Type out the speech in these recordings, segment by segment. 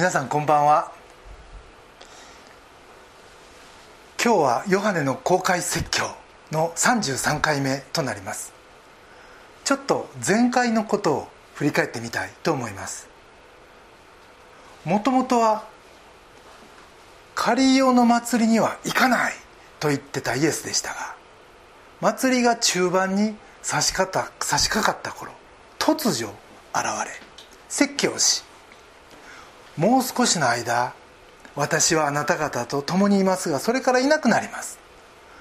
皆さんこんばんは。今日はヨハネの公開説教の33回目となります。ちょっと前回のことを振り返ってみたいと思います。もともとはカリオの祭りには行かないと言ってたイエスでしたが祭りが中盤に差し差し掛かった頃突如現れ説教しもう少しの間私はあなた方と共にいますがそれからいなくなります。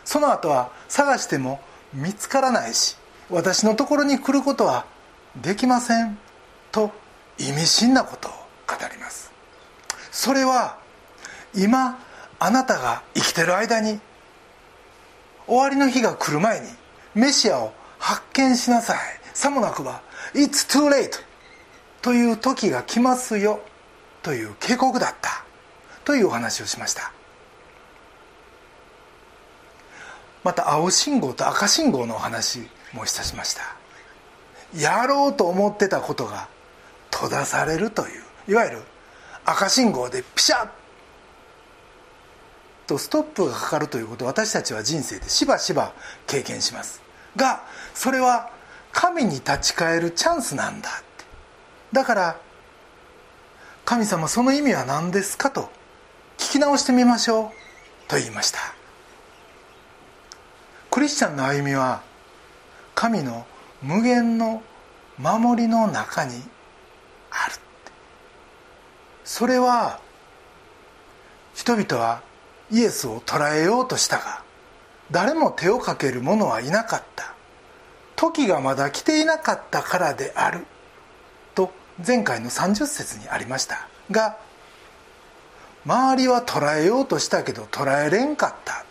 その後は探しても見つからないし私のところに来ることはできませんと意味深なことを語ります。それは今あなたが生きてる間に終わりの日が来る前にメシアを発見しなさい。さもなくば It's too late という時が来ますよ。という警告だった。というお話をしました。また青信号と赤信号のお話もいたしました。やろうと思ってたことが閉ざされるといういわゆる赤信号でピシャッとストップがかかるということを私たちは人生でしばしば経験します。がそれは神に立ち返るチャンスなんだって。だから神様その意味は何ですかと聞き直してみましょうと言いました。クリスチャンの歩みは神の無限の守りの中にある。それは人々はイエスを捕らえようとしたが誰も手をかける者はいなかった。時がまだ来ていなかったからである。前回の30節にありました。が周りは捉えようとしたけど捉えれんかった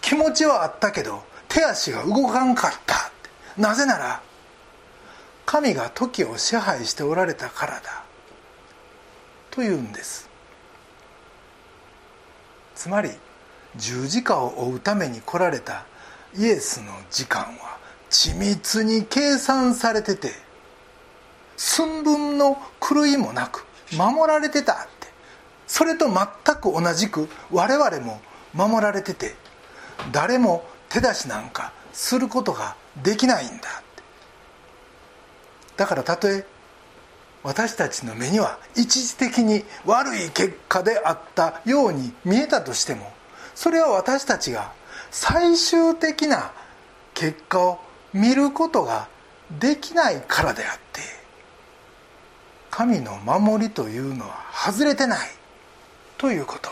気持ちはあったけど手足が動かんかったなぜなら神が時を支配しておられたからだ。というんです。つまり十字架を追うために来られたイエスの時間は緻密に計算されてて寸分の狂いもなく守られてたって。それと全く同じく我々も守られてて誰も手出しなんかすることができないんだって。だからたとえ私たちの目には一時的に悪い結果であったように見えたとしてもそれは私たちが最終的な結果を見ることができないからであって。神の守りというのは外れてないということ。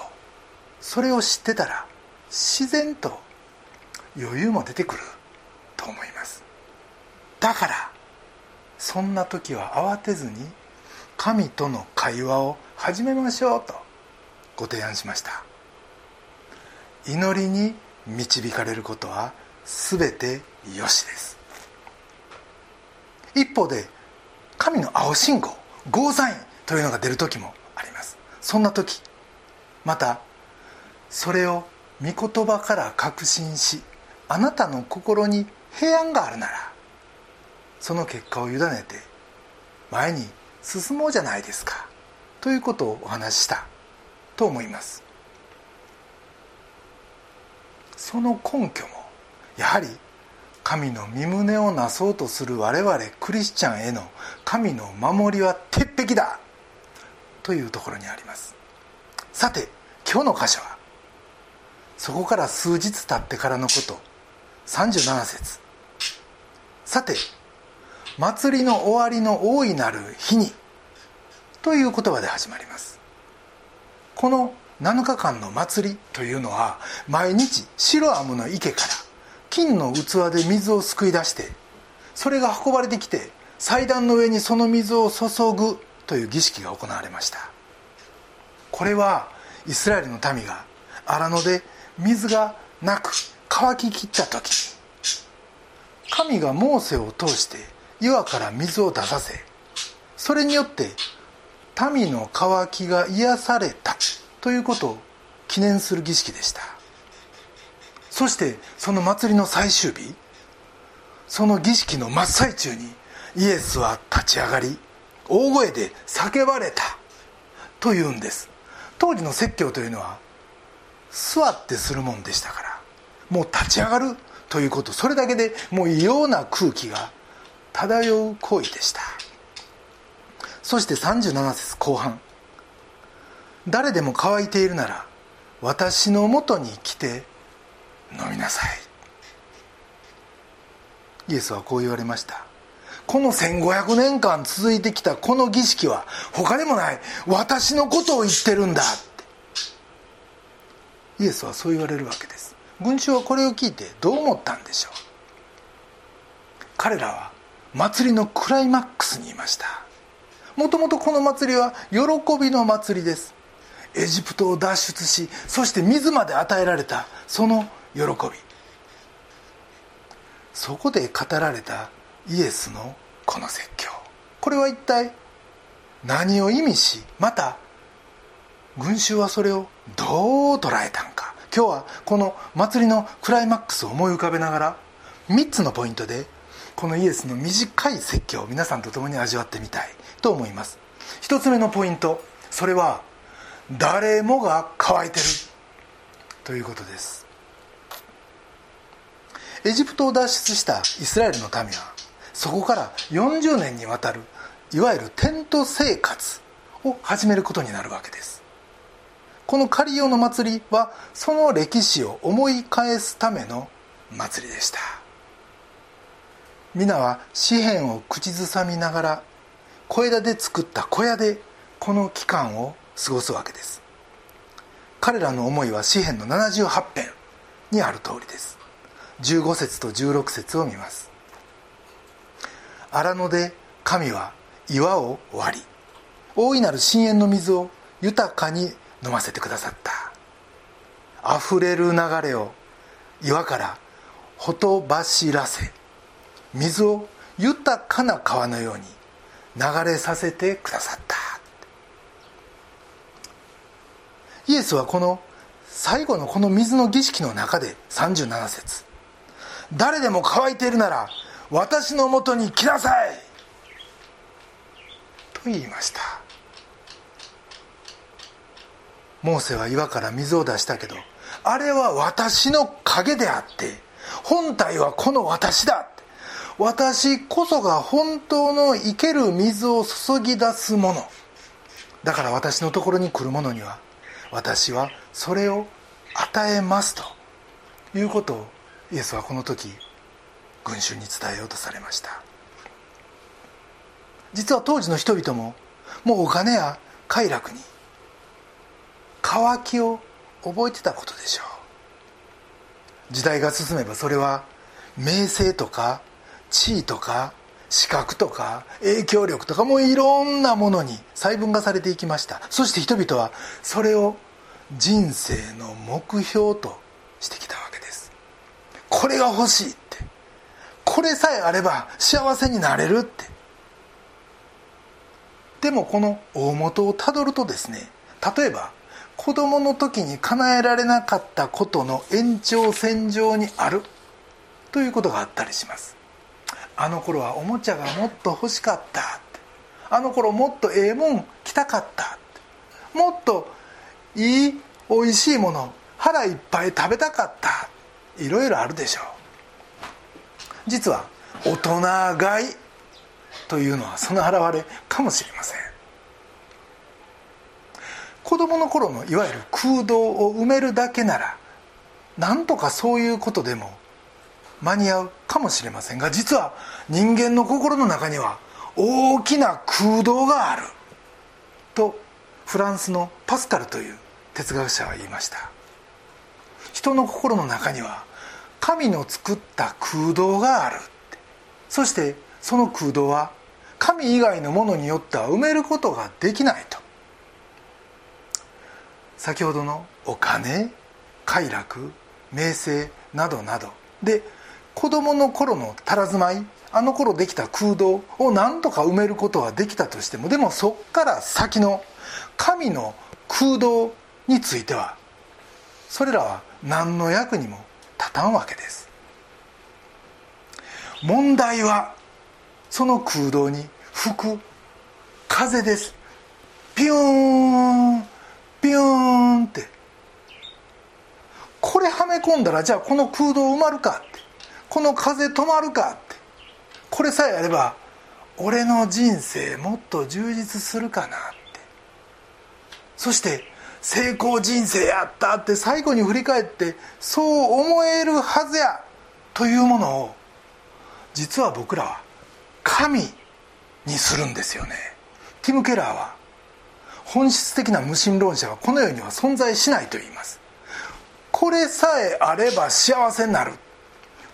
それを知ってたら自然と余裕も出てくると思います。だからそんな時は慌てずに神との会話を始めましょうとご提案しました。祈りに導かれることは全てよしです。一方で神の青信号。ゴーサインというのが出る時もあります。そんな時またそれを御言葉から確信しあなたの心に平安があるならその結果を委ねて前に進もうじゃないですかということをお話ししたと思います。その根拠もやはり神の身旨をなそうとする我々クリスチャンへの神の守りは鉄壁だ。というところにあります。さて今日の箇所はそこから数日経ってからのこと。37節。さて祭りの終わりの大いなる日にという言葉で始まります。この7日間の祭りというのは毎日白アムの池から金の器で水をすくい出してそれが運ばれてきて祭壇の上にその水を注ぐという儀式が行われました。これはイスラエルの民が荒野で水がなく乾ききった時神がモーセを通して岩から水を出させそれによって民の渇きが癒されたということを記念する儀式でした。そしてその祭りの最終日その儀式の真っ最中にイエスは立ち上がり大声で叫ばれたというんです。当時の説教というのは座ってするもんでしたからもう立ち上がるということ。それだけでもう異様な空気が漂う行為でした。そして37節後半誰でも乾いているなら私のもとに来て飲みなさい。イエスはこう言われました。この1500年間続いてきたこの儀式は他でもない。私のことを言ってるんだ。ってイエスはそう言われるわけです。群衆はこれを聞いてどう思ったんでしょう。彼らは祭りのクライマックスにいました。もともとこの祭りは喜びの祭りです。エジプトを脱出しそして水まで与えられた。その喜び。そこで語られたイエスのこの説教。これは一体何を意味しまた群衆はそれをどう捉えたんか。今日はこの祭りのクライマックスを思い浮かべながら3つのポイントでこのイエスの短い説教を皆さんと共に味わってみたいと思います。1つ目のポイントそれは誰もが乾いてる。ということです。エジプトを脱出したイスラエルの民はそこから40年にわたるいわゆるテント生活を始めることになるわけです。このカリオの祭りはその歴史を思い返すための祭りでした。皆は紙片を口ずさみながら小枝で作った小屋でこの期間を過ごすわけです。彼らの思いは詩篇の78編にある通りです。15節と16節を見ます。荒野で神は岩を割り大いなる深淵の水を豊かに飲ませてくださった。あふれる流れを岩からほとばしらせ水を豊かな川のように流れさせてくださった。イエスはこの最後のこの水の儀式の中で37節誰でも乾いているなら私のもとに来なさい。と言いました。モーセは岩から水を出したけどあれは私の影であって本体はこの私だ私こそが本当の生ける水を注ぎ出すもの。だから私のところに来る者には私はそれを与えますということをイエスはこの時群衆に伝えようとされました。実は当時の人々ももうお金や快楽に渇きを覚えてたことでしょう。時代が進めばそれは名声とか地位とか資格とか影響力とかもういろんなものに細分化されていきました。そして人々はそれを人生の目標としてきた。これが欲しいって。これさえあれば幸せになれるって。でもこの大元をたどるとですね例えば子供の時に叶えられなかったことの延長線上にある。ということがあったりします。あの頃はおもちゃがもっと欲しかったっあの頃もっとええもん着たかったっもっといいおいしいもの腹いっぱい食べたかったいろいろあるでしょう。実は大人買いというのはその表れかもしれません。子供の頃のいわゆる空洞を埋めるだけならなんとかそういうことでも間に合うかもしれませんが実は人間の心の中には大きな空洞があるとフランスのパスカルという哲学者は言いました。人の心の中には神の作った空洞があるそしてその空洞は神以外のものによっては埋めることができないと。先ほどのお金快楽名声などなど。で子供の頃の佇まいあの頃できた空洞を何とか埋めることはできたとしてもでもそっから先の神の空洞についてはそれらは何の役にも立たんわけです。問題はその空洞に吹く風です。ピューンピューンって。これはめ込んだらじゃあこの空洞埋まるかって。この風止まるかって。これさえあれば俺の人生もっと充実するかなって。そして成功人生やったって最後に振り返ってそう思えるはずやというものを実は僕らは神にするんですよね。ティム・ケラーは本質的な無神論者はこの世には存在しないと言います。これさえあれば幸せになる。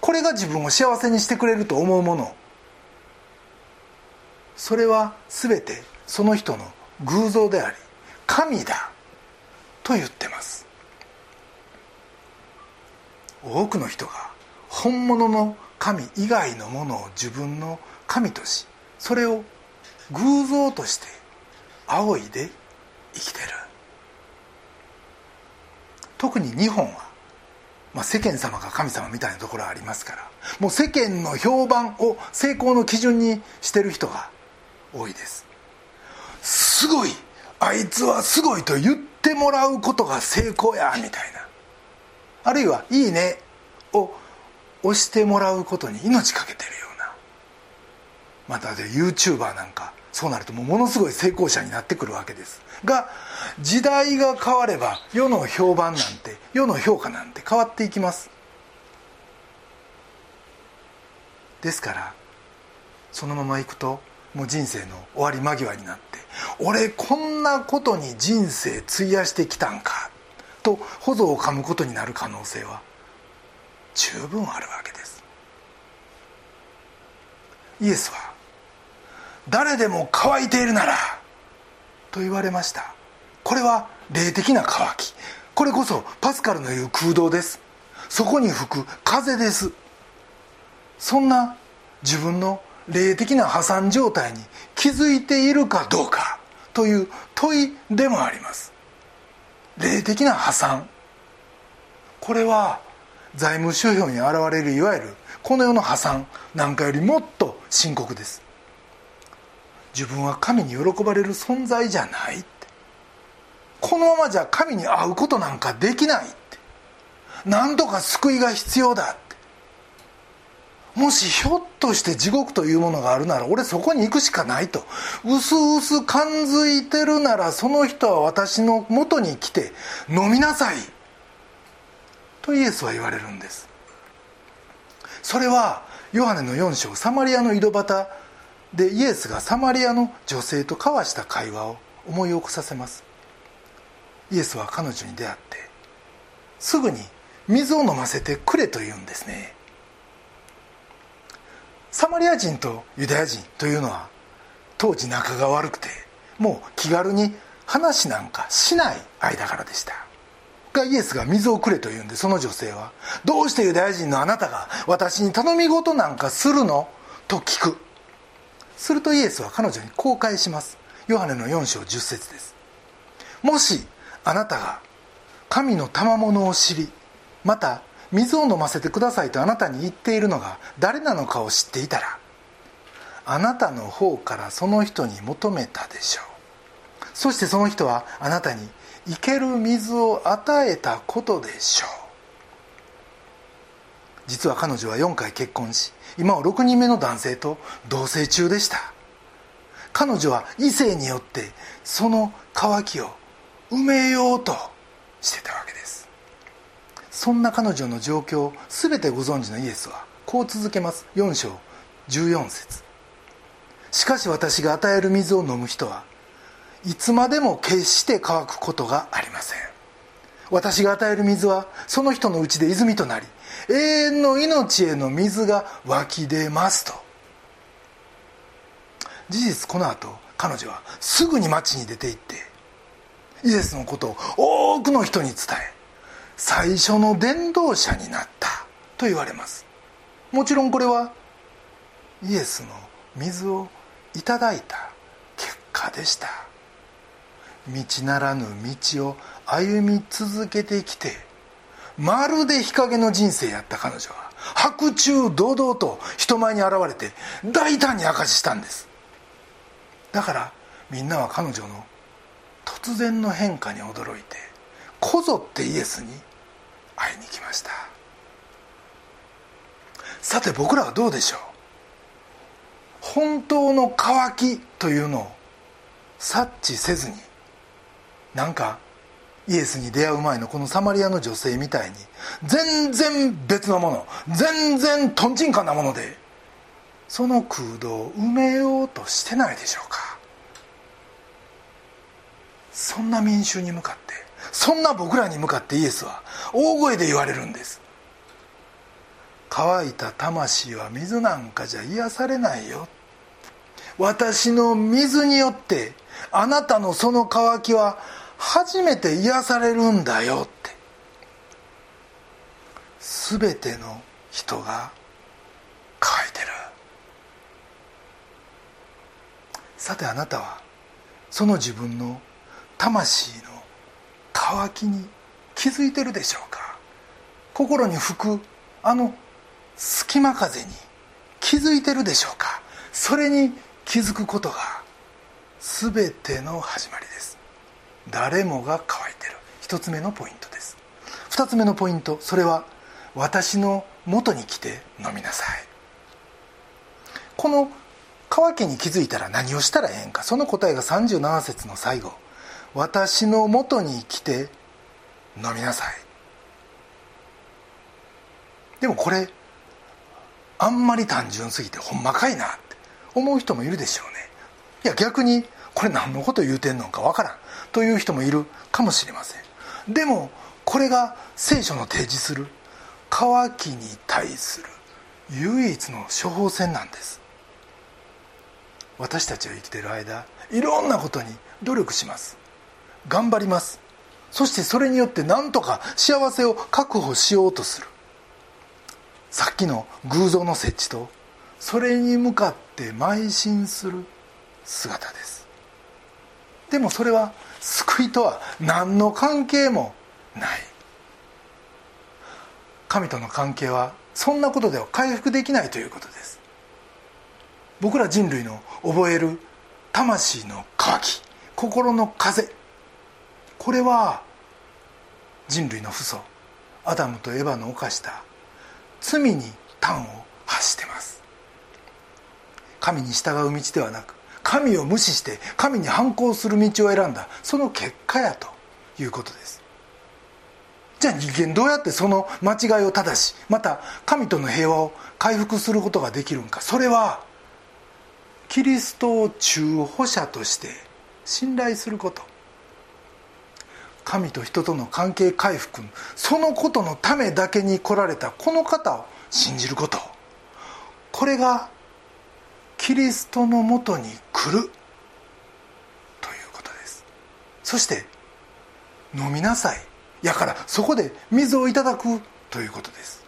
これが自分を幸せにしてくれると思うもの。それは全てその人の偶像であり神だ。と言ってます。多くの人が本物の神以外のものを自分の神としそれを偶像として仰いで生きてる。特に日本は、まあ、世間様が神様みたいなところありますからもう世間の評判を成功の基準にしてる人が多いです。すごいあいつはすごいと言ってもらうことが成功やみたいな。あるいは「いいね」を押してもらうことに命かけてるような。またで YouTuber なんかそうなるともうものすごい成功者になってくるわけです。が時代が変われば世の評判なんて世の評価なんて変わっていきます。ですからそのままいくともう人生の終わり間際になって俺こんなことに人生費やしてきたんかと補助を噛むことになる可能性は十分あるわけです。イエスは誰でも乾いているならと言われました。これは霊的な渇き。これこそパスカルの言う空洞です。そこに吹く風です。そんな自分の霊的な破産状態に気づいているかどうかという問いでもあります。霊的な破産。これは財務指標に現れるいわゆるこの世の破産なんかよりもっと深刻です。自分は神に喜ばれる存在じゃないって。このままじゃ神に会うことなんかできないって。何とか救いが必要だもしひょっとして地獄というものがあるなら俺そこに行くしかないと。うすうす感づいてるならその人は私のもとに来て飲みなさい。とイエスは言われるんです。それはヨハネの4章サマリアの井戸端でイエスがサマリアの女性と交わした会話を思い起こさせます。イエスは彼女に出会ってすぐに水を飲ませてくれと言うんですね。サマリア人とユダヤ人というのは当時仲が悪くてもう気軽に話なんかしない間柄でした。がイエスが水をくれと言うんでその女性は「どうしてユダヤ人のあなたが私に頼み事なんかするの?」と聞く。するとイエスは彼女にこう返します。ヨハネの4章10節です。もしあなたが神の賜物を知りまた水を飲ませてくださいとあなたに言っているのが誰なのかを知っていたらあなたの方からその人に求めたでしょう。そしてその人はあなたに生ける水を与えたことでしょう。実は彼女は4回結婚し今は6人目の男性と同棲中でした。彼女は異性によってその渇きを埋めようとしてたわけです。そんな彼女の状況を全てご存知のイエスはこう続けます。4章14節。しかし私が与える水を飲む人はいつまでも決して乾くことがありません。私が与える水はその人のうちで泉となり永遠の命への水が湧き出ますと。事実この後彼女はすぐに町に出て行ってイエスのことを多くの人に伝え最初の伝道者になったと言われます。もちろんこれはイエスの水をいただいた結果でした。道ならぬ道を歩み続けてきてまるで日陰の人生やった彼女は白昼堂々と人前に現れて大胆に明かししたんです。だからみんなは彼女の突然の変化に驚いてこぞってイエスに会いに来ました。さて僕らはどうでしょう？本当の渇きというのを察知せずになんかイエスに出会う前のこのサマリアの女性みたいに全然別のもの全然とんちんかんなものでその空洞を埋めようとしてないでしょうか？そんな民衆に向かってそんな僕らに向かってイエスは大声で言われるんです。乾いた魂は水なんかじゃ癒されないよ。私の水によってあなたのその渇きは初めて癒されるんだよって。全ての人が乾いてる。さてあなたはその自分の魂の渇きに気づいてるでしょうか？心に吹くあの隙間風に気づいてるでしょうか？それに気づくことが全ての始まりです。誰もが乾いてる。一つ目のポイントです。二つ目のポイントそれは私の元に来て飲みなさい。この乾きに気づいたら何をしたらええんか？その答えが37節の最後。私の元に来て飲みなさい。でもこれあんまり単純すぎてほんまかいなって思う人もいるでしょうね。いや逆にこれ何のこと言うてんのかわからんという人もいるかもしれません。でもこれが聖書の提示する渇きに対する唯一の処方箋なんです。私たちは生きてる間いろんなことに努力します。頑張ります。そしてそれによって何とか幸せを確保しようとする。さっきの偶像の設置とそれに向かって邁進する姿です。でもそれは救いとは何の関係もない。神との関係はそんなことでは回復できないということです。僕ら人類の覚える魂の渇き心の風。これは人類の父祖アダムとエヴァの犯した罪に端を発してます。神に従う道ではなく神を無視して神に反抗する道を選んだ。その結果やということです。じゃあ人間どうやってその間違いを正しまた神との平和を回復することができるんか。それはキリストを中保者として信頼すること。神と人との関係回復。そのことのためだけに来られた。この方を信じること。これがキリストのもとに来る。ということです。そして飲みなさい。やからそこで水をいただくということです。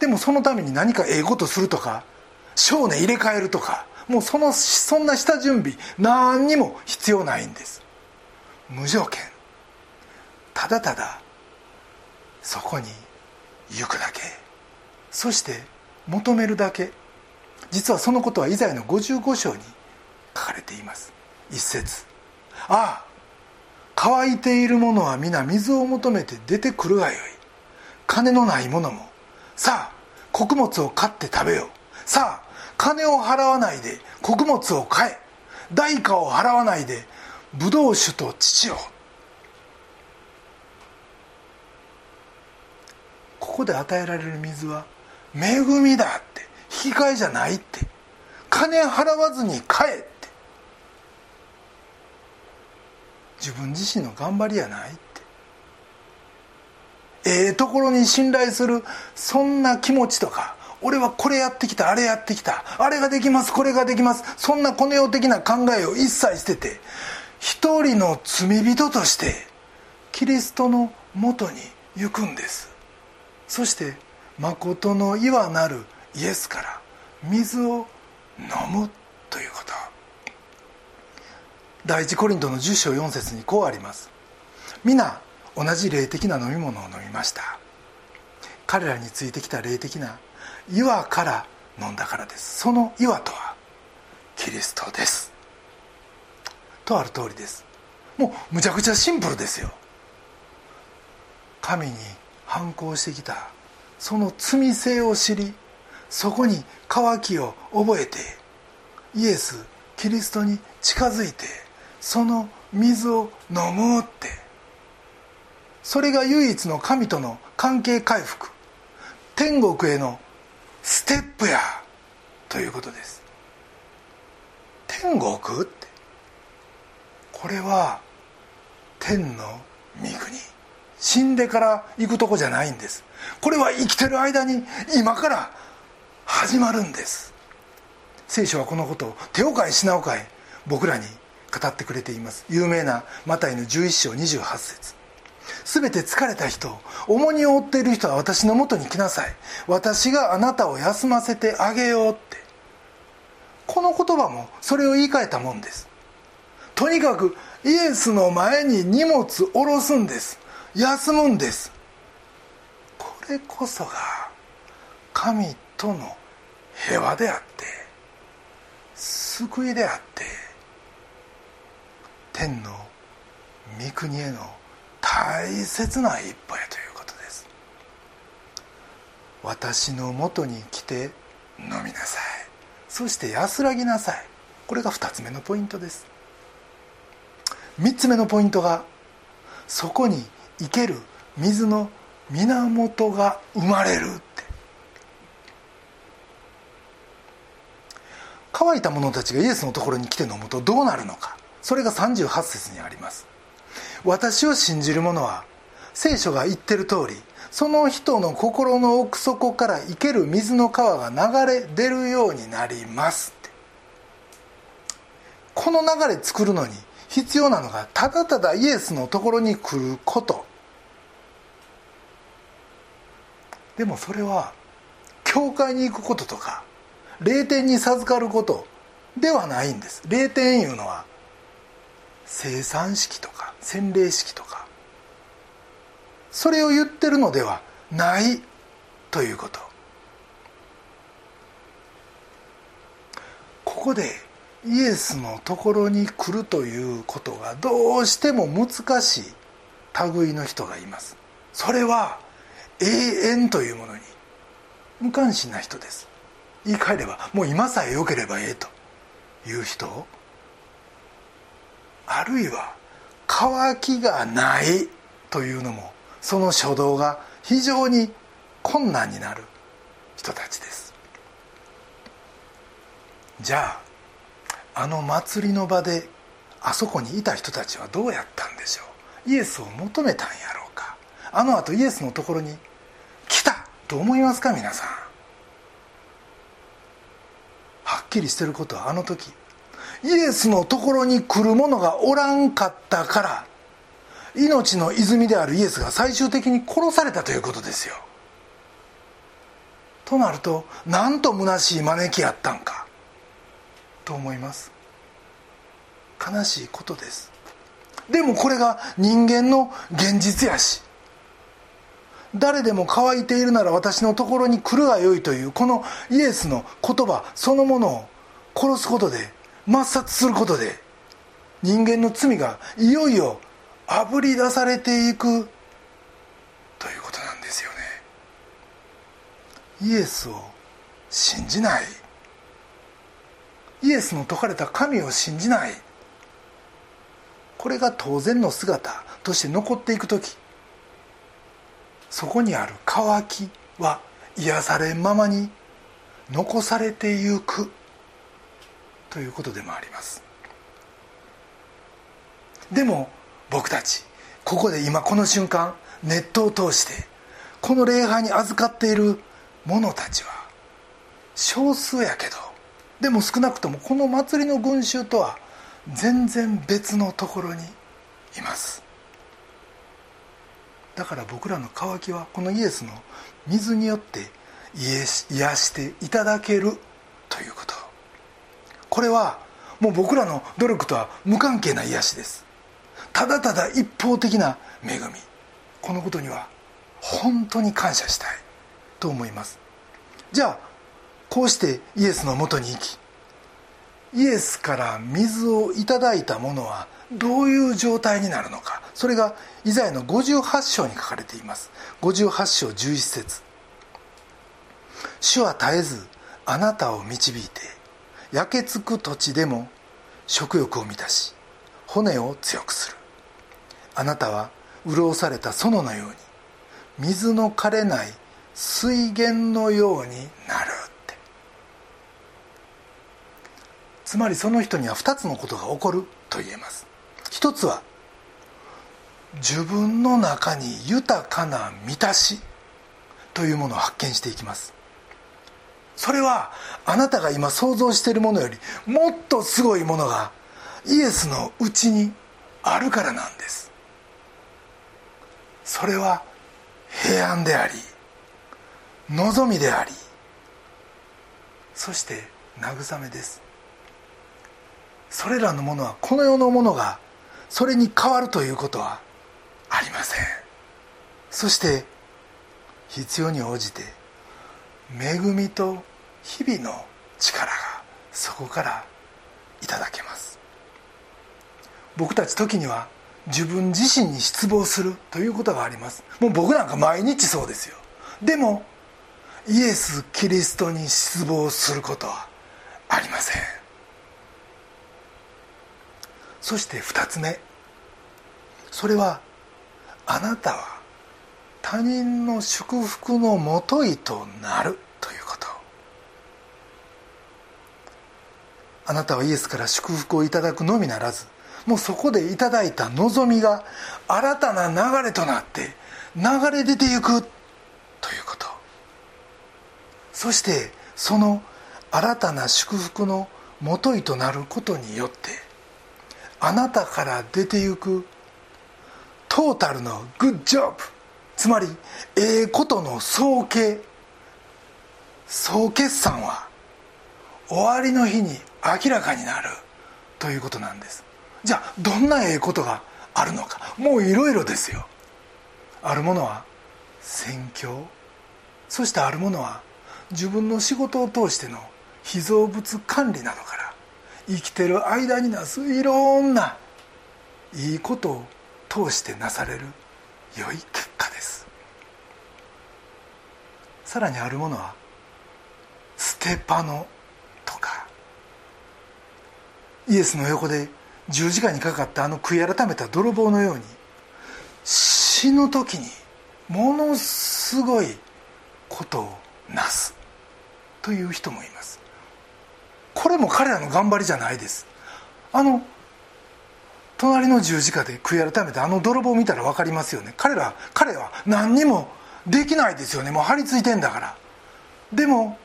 でもそのために何かええことするとか性根入れ替えるとかもうそのそんな下準備何にも必要ないんです。無条件。ただただそこに行くだけ。そして求めるだけ。実はそのことはイザヤの55章に書かれています。一節。ああ乾いている者は皆水を求めて出てくるがよい。金のない者も。さあ穀物を買って食べよう。さあ金を払わないで穀物を買え。代価を払わないでブドウ酒と乳を。ここで与えられる水は恵みだって。引き換えじゃないって。金払わずに買えって。自分自身の頑張りやないって。ええところに信頼する。そんな気持ちとか。俺はこれやってきた。あれやってきた。あれができます。これができます。そんなこの世的な考えを一切捨てて。一人の罪人としてキリストのもとに行くんです。そして誠の岩なるイエスから水を飲むということ。第一コリントの10章4節にこうあります。皆同じ霊的な飲み物を飲みました。彼らについてきた霊的な岩から飲んだからです。その岩とはキリストです。とある通りです。もうむちゃくちゃシンプルですよ。神に反抗してきた。その罪性を知りそこに渇きを覚えてイエスキリストに近づいてその水を飲むって。それが唯一の神との関係回復。天国へのステップや。ということです。天国？ってこれは天の御国。死んでから行くとこじゃないんです。これは生きてる間に今から始まるんです。聖書はこのことを手を変え品を変え僕らに語ってくれています。有名なマタイの11章28節。全て疲れた人重荷を負っている人は私のもとに来なさい。私があなたを休ませてあげようって。この言葉もそれを言い換えたもんです。とにかくイエスの前に荷物下ろすんです。休むんです。これこそが神との平和であって救いであって天の御国への大切な一歩やということです。私のもとに来て飲みなさい。そして安らぎなさい。これが2つ目のポイントです。3つ目のポイントがそこに生ける水の源が生まれるって。乾いた者たちがイエスのところに来て飲むとどうなるのか。それが38節にあります。私を信じる者は聖書が言ってる通りその人の心の奥底から生ける水の川が流れ出るようになりますこの流れ作るのに必要なのがただただイエスのところに来ること。でもそれは教会に行くこととか霊点に授かることではないんです。霊点いうのは生産式とか洗礼式とか。それを言ってるのではないということ。ここでイエスのところに来るということがどうしても難しい類の人がいます。それは永遠というものに無関心な人です。言い換えればもう今さえ良ければええという人。あるいは渇きがないというのもその初動が非常に困難になる人たちです。じゃああの祭りの場であそこにいた人たちはどうやったんでしょう？イエスを求めたんやろうか？あのあとイエスのところに来た？と思いますか皆さん？はっきりしてることはあの時。イエスのところに来る者がおらんかったから命の泉であるイエスが最終的に殺されたということですよ。となるとなんと虚しい招きやったんか？と思います。悲しいことです。でもこれが人間の現実やし。誰でも乾いているなら私のところに来るがよいというこのイエスの言葉そのものを殺すことで抹殺することで人間の罪がいよいよあぶり出されていく。ということなんですよね。イエスを信じない。イエスの説かれた神を信じない。これが当然の姿として残っていく時。そこにある渇きは癒されんままに残されてゆく。ということでもあります。でも僕たちここで今この瞬間ネットを通してこの礼拝に預かっている者たちは少数やけどでも少なくともこの祭りの群衆とは全然別のところにいます。だから僕らの渇きはこのイエスの水によって癒していただけるということ。これはもう僕らの努力とは無関係な癒しです。ただただ一方的な恵み。このことには本当に感謝したいと思います。じゃあこうしてイエスのもとに行きイエスから水をいただいた者はどういう状態になるのか。それがイザヤの58章に書かれています。58章11節。主は絶えずあなたを導いて焼けつく土地でも食欲を満たし骨を強くする。あなたは潤された園のように水の枯れない水源のようになるってつまりその人には2つのことが起こると言えます。一つは自分の中に豊かな満たしというものを発見していきます。それはあなたが今想像しているものよりもっとすごいものがイエスのうちにあるからなんです。それは平安であり望みでありそして慰めです。それらのものはこの世のものがそれに変わるということはありません。そして必要に応じて恵みと日々の力がそこからいただけます。僕たち時には自分自身に失望するということがあります。もう僕なんか毎日そうですよ。でもイエス・キリストに失望することはありません。そして2つ目。それはあなたは他人の祝福のもといとなるということ。あなたはイエスから祝福をいただくのみならずもうそこでいただいた望みが新たな流れとなって流れ出ていくということ。そしてその新たな祝福のもといとなることによってあなたから出ていくトータルのグッジョブつまりええことの総計。総決算は終わりの日に明らかになる。ということなんです。じゃあどんなええことがあるのか。もういろいろですよ。あるものは宣教。そしてあるものは自分の仕事を通しての被造物管理などから。生きてる間になすいろんないいことを通してなされる良い結果です。さらにあるものはステパノとか。イエスの横で十字架にかかったあの悔い改めた泥棒のように死ぬ時にものすごいことをなすという人もいます。これも彼らの頑張りじゃないです。あの隣の十字架で悔い改めてあの泥棒見たら分かりますよね。彼ら彼は何にもできないですよね。もう張り付いてんだから。でも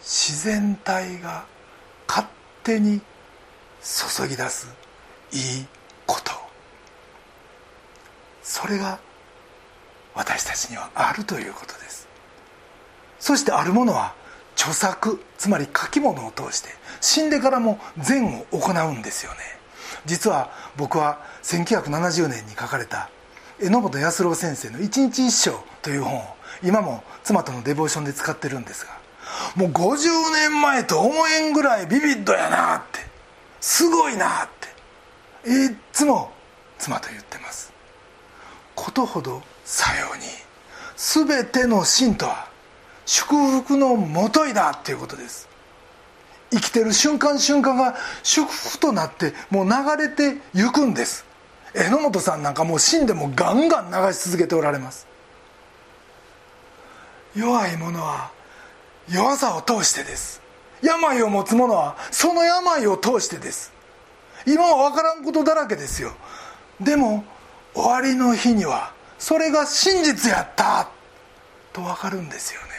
自然体が勝手に注ぎ出すいいこと。それが私たちにはあるということです。そしてあるものは著作つまり書き物を通して死んでからも善を行うんですよね。実は僕は1970年に書かれた榎本康郎先生の「一日一生」という本を今も妻とのデボーションで使ってるんですがもう50年前と思えんぐらいビビッドやなってすごいなっていつも妻と言ってます。ことほどさように全ての信とは祝福のもといだっていうことです。生きてる瞬間瞬間が祝福となってもう流れてゆくんです。榎本さんなんかもう死んでもガンガン流し続けておられます。弱い者は弱さを通してです。病を持つ者はその病を通してです。今は分からんことだらけですよ。でも終わりの日にはそれが真実やったと分かるんですよね。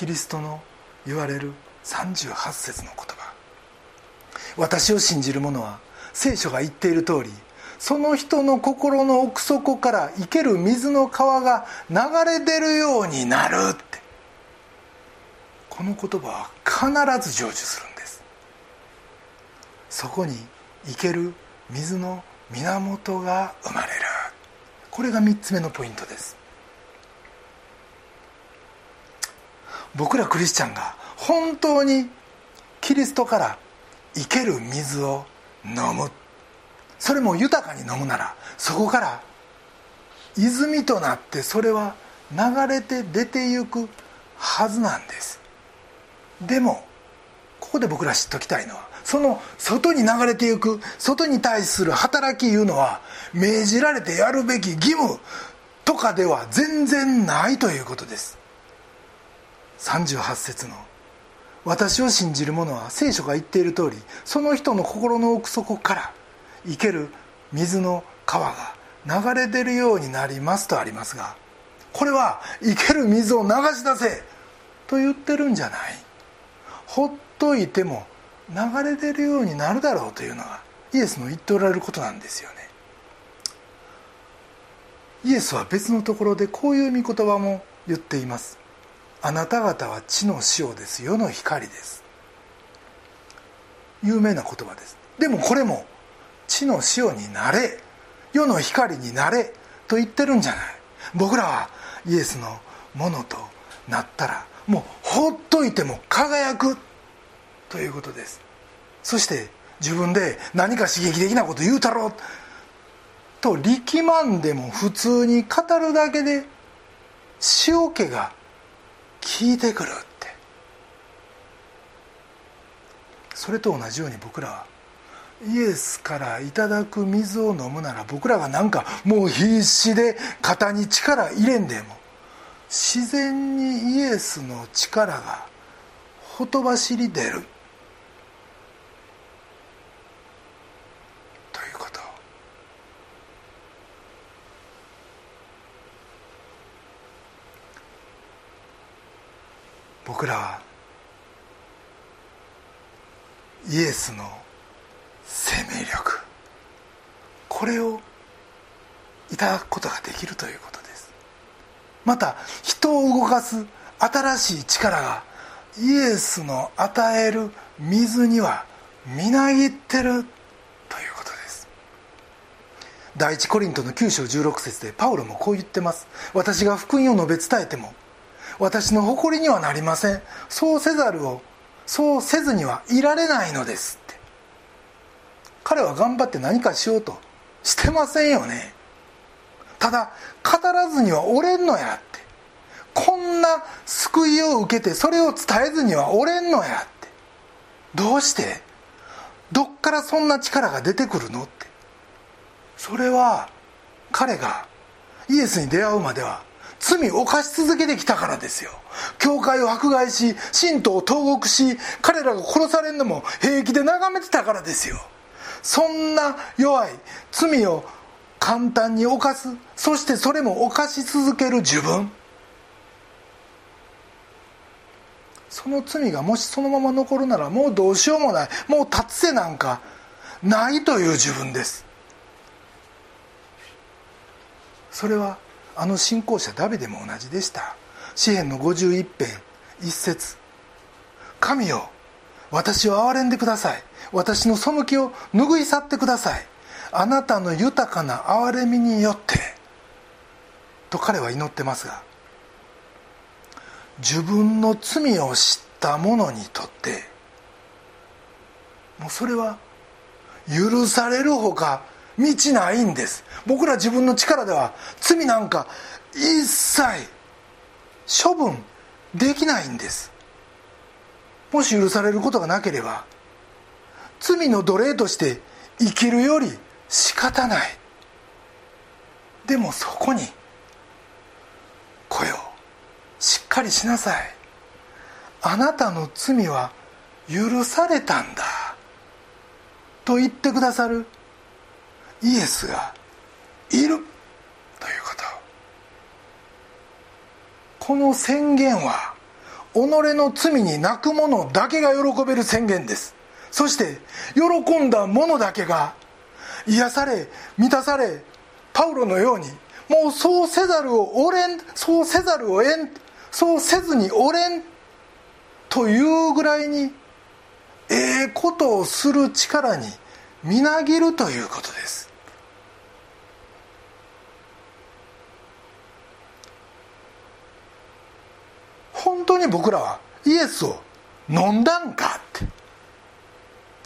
キリストの言われる38節の言葉。私を信じる者は聖書が言っている通りその人の心の奥底から生ける水の川が流れ出るようになるって。この言葉は必ず成就するんです。そこに生ける水の源が生まれる。これが3つ目のポイントです。僕らクリスチャンが本当にキリストから生ける水を飲む。それも豊かに飲むならそこから泉となってそれは流れて出てゆくはずなんです。でもここで僕ら知っときたいのはその外に流れていく外に対する働きいうのは命じられてやるべき義務とかでは全然ないということです。38節の「私を信じる者は聖書が言っている通りその人の心の奥底から生ける水の川が流れ出るようになります」とありますがこれは生ける水を流し出せと言ってるんじゃない。ほっといても流れ出るようになるだろうというのがイエスの言っておられることなんですよね。イエスは別のところでこういう御言葉も言っています。あなた方は地の塩です。世の光です。有名な言葉です。でもこれも地の塩になれ。世の光になれ。と言ってるんじゃない。僕らはイエスのものとなったらもうほっといても輝く。ということです。そして自分で何か刺激的なこと言うたろう。と力まんでも普通に語るだけで塩気が聞いてくるって。それと同じように僕らはイエスからいただく水を飲むなら僕らがなんかもう必死で肩に力入れんでも。自然にイエスの力がほとばしり出るということ僕らはイエスの生命力。これをいただくことができるということです。また人を動かす新しい力がイエスの与える水にはみなぎってるということです。第一コリントの9章16節でパウロもこう言ってます。私が福音を述べ伝えても私の誇りにはなりません。そうせざるをそうせずにはいられないのですって。彼は頑張って何かしようとしてませんよね。ただ語らずにはおれんのやって。こんな救いを受けてそれを伝えずにはおれんのやって。どうしてどっからそんな力が出てくるのって。それは彼がイエスに出会うまでは罪を犯し続けてきたからですよ。教会を迫害し信徒を投獄し彼らが殺されるのも平気で眺めてたからですよ。そんな弱い罪を簡単に犯すそしてそれも犯し続ける自分。その罪がもしそのまま残るならもうどうしようもないもう立つせなんかないという自分です。それはあの信仰者ダビデも同じでした。詩篇の51編一節。神よ私を憐れんでください。私の背きを拭い去ってください。あなたの豊かな憐れみによって。と彼は祈ってますが自分の罪を知った者にとってもうそれは許されるほか道ないんです。僕ら自分の力では罪なんか一切処分できないんです。もし許されることがなければ罪の奴隷として生きるより仕方ない。でもそこに声をしっかりしなさい。あなたの罪は許されたんだ。と言ってくださるイエスがいる。ということ。この宣言は己の罪に泣く者だけが喜べる宣言です。そして喜んだ者だけが癒され満たされパウロのようにもうそうせざるをおれんそうせざるをえんそうせずにおれんというぐらいにええことをする力にみなぎるということです。当に僕らはイエスを飲んだんかって。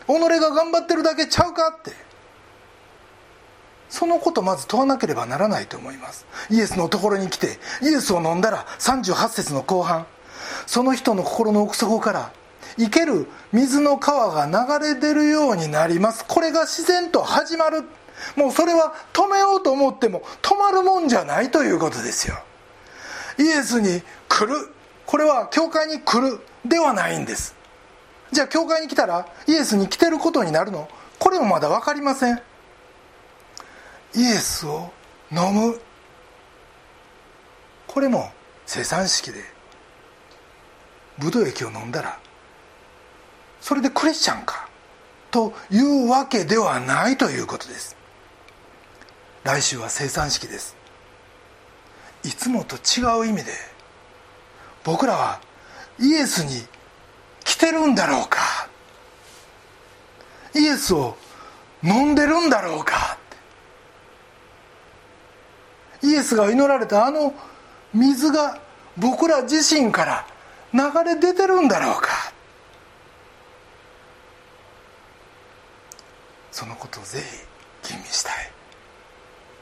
己が頑張ってるだけちゃうかって。そのことまず問わなければならないと思います。イエスのところに来てイエスを飲んだら38節の後半その人の心の奥底から生ける水の川が流れ出るようになります。これが自然と始まる。もうそれは止めようと思っても止まるもんじゃないということですよ。イエスに来る。これは教会に来るではないんです。じゃあ教会に来たらイエスに来てることになるの？これもまだ分かりません。イエスを飲む。これも生産式で。ブドウ液を飲んだらそれでクリスチャンか。というわけではないということです。来週は生産式です。いつもと違う意味で僕らはイエスに来てるんだろうか。イエスを飲んでるんだろうか。イエスが祈られたあの水が僕ら自身から流れ出てるんだろうか。そのことをぜひ吟味したい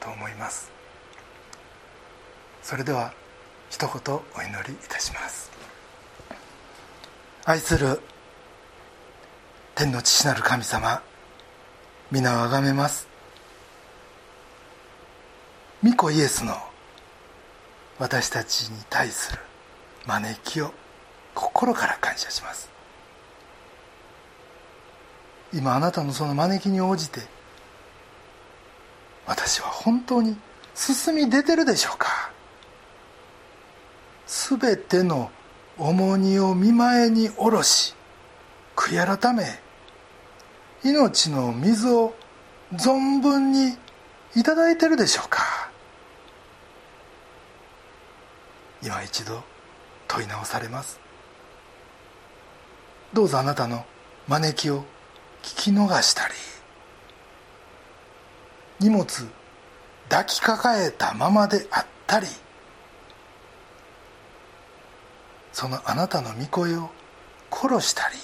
と思います。それでは一言お祈りいたします。愛する天の父なる神様皆をあがめます。御子イエスの私たちに対する招きを心から感謝します。今あなたのその招きに応じて私は本当に進み出てるでしょうか？全ての重荷を見舞いに下ろし悔い改め命の水を存分にいただいてるでしょうか。今一度問い直されます。どうぞあなたの招きを聞き逃したり荷物抱きかかえたままであったりそのあなたの御声を殺したり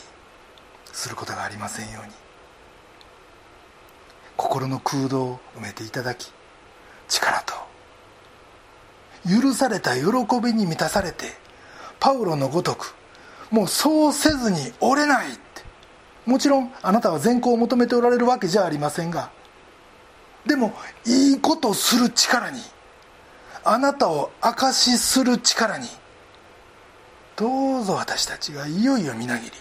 することがありませんように。心の空洞を埋めていただき力と許された喜びに満たされてパウロのごとくもうそうせずに折れないって。もちろんあなたは善行を求めておられるわけじゃありませんがでもいいことする力にあなたを証しする力にどうぞ私たちがいよいよみなぎり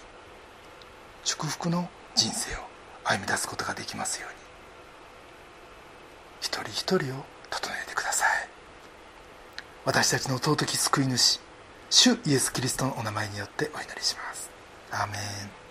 祝福の人生を歩み出すことができますように一人一人を整えてください。私たちの尊き救い主主イエス・キリストのお名前によってお祈りします。アーメン。